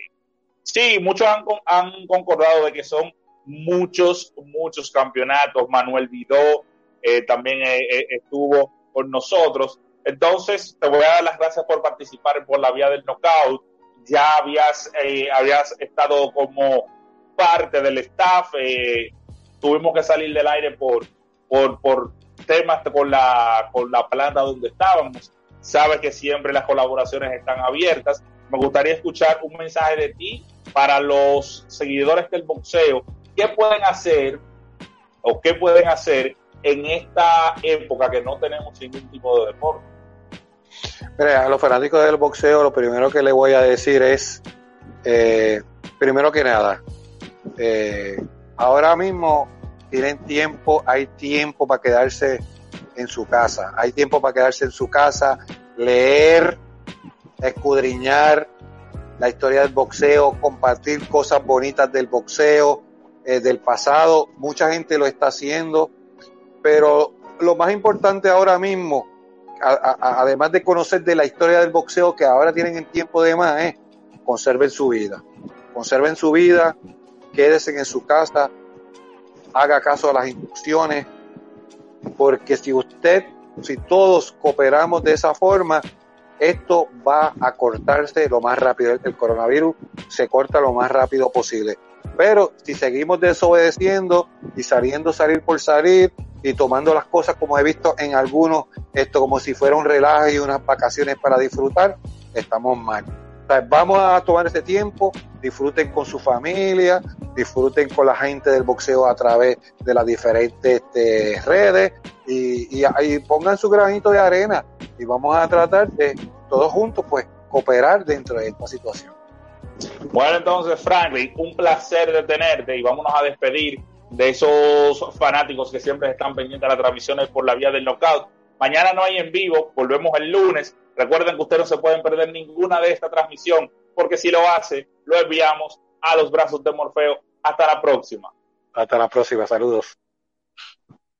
sí, muchos han, han concordado de que son muchos, muchos campeonatos. Manuel Vidó eh, también estuvo con nosotros. Entonces, te voy a dar las gracias por participar por la vía del knockout. Ya habías, eh, habías estado como parte del staff. Eh, tuvimos que salir del aire por, por, por temas con la, con la planta donde estábamos. Sabes que siempre las colaboraciones están abiertas. Me gustaría escuchar un mensaje de ti para los seguidores del boxeo. ¿Qué pueden hacer o qué pueden hacer en esta época que no tenemos ningún tipo de deporte? Mira, a los fanáticos del boxeo lo primero que le voy a decir es, eh, primero que nada, eh, ahora mismo tienen tiempo, hay tiempo para quedarse en su casa, hay tiempo para quedarse en su casa, leer, escudriñar la historia del boxeo, compartir cosas bonitas del boxeo, eh, del pasado, mucha gente lo está haciendo, pero lo más importante ahora mismo, además de conocer de la historia del boxeo que ahora tienen en tiempo de más, es conserven su vida, conserven su vida, quédense en su casa, haga caso a las instrucciones, porque si usted, si todos cooperamos de esa forma, esto va a cortarse lo más rápido. El coronavirus se corta lo más rápido posible. Pero si seguimos desobedeciendo y saliendo salir por salir y tomando las cosas como he visto en algunos, esto como si fuera un relajo y unas vacaciones para disfrutar, estamos mal. vamos a tomar este tiempo, disfruten con su familia, disfruten con la gente del boxeo a través de las diferentes este, redes y, y, pongan su granito de arena y vamos a tratar de todos juntos pues cooperar dentro de esta situación. Bueno, entonces, Franklin, un placer de tenerte y vámonos a despedir de esos fanáticos que siempre están pendientes de las transmisiones por la vía del knockout. Mañana no hay en vivo, volvemos el lunes. Recuerden que ustedes no se pueden perder ninguna de esta transmisión, porque si lo hace, lo enviamos a los brazos de Morfeo. Hasta la próxima. Hasta la próxima, saludos.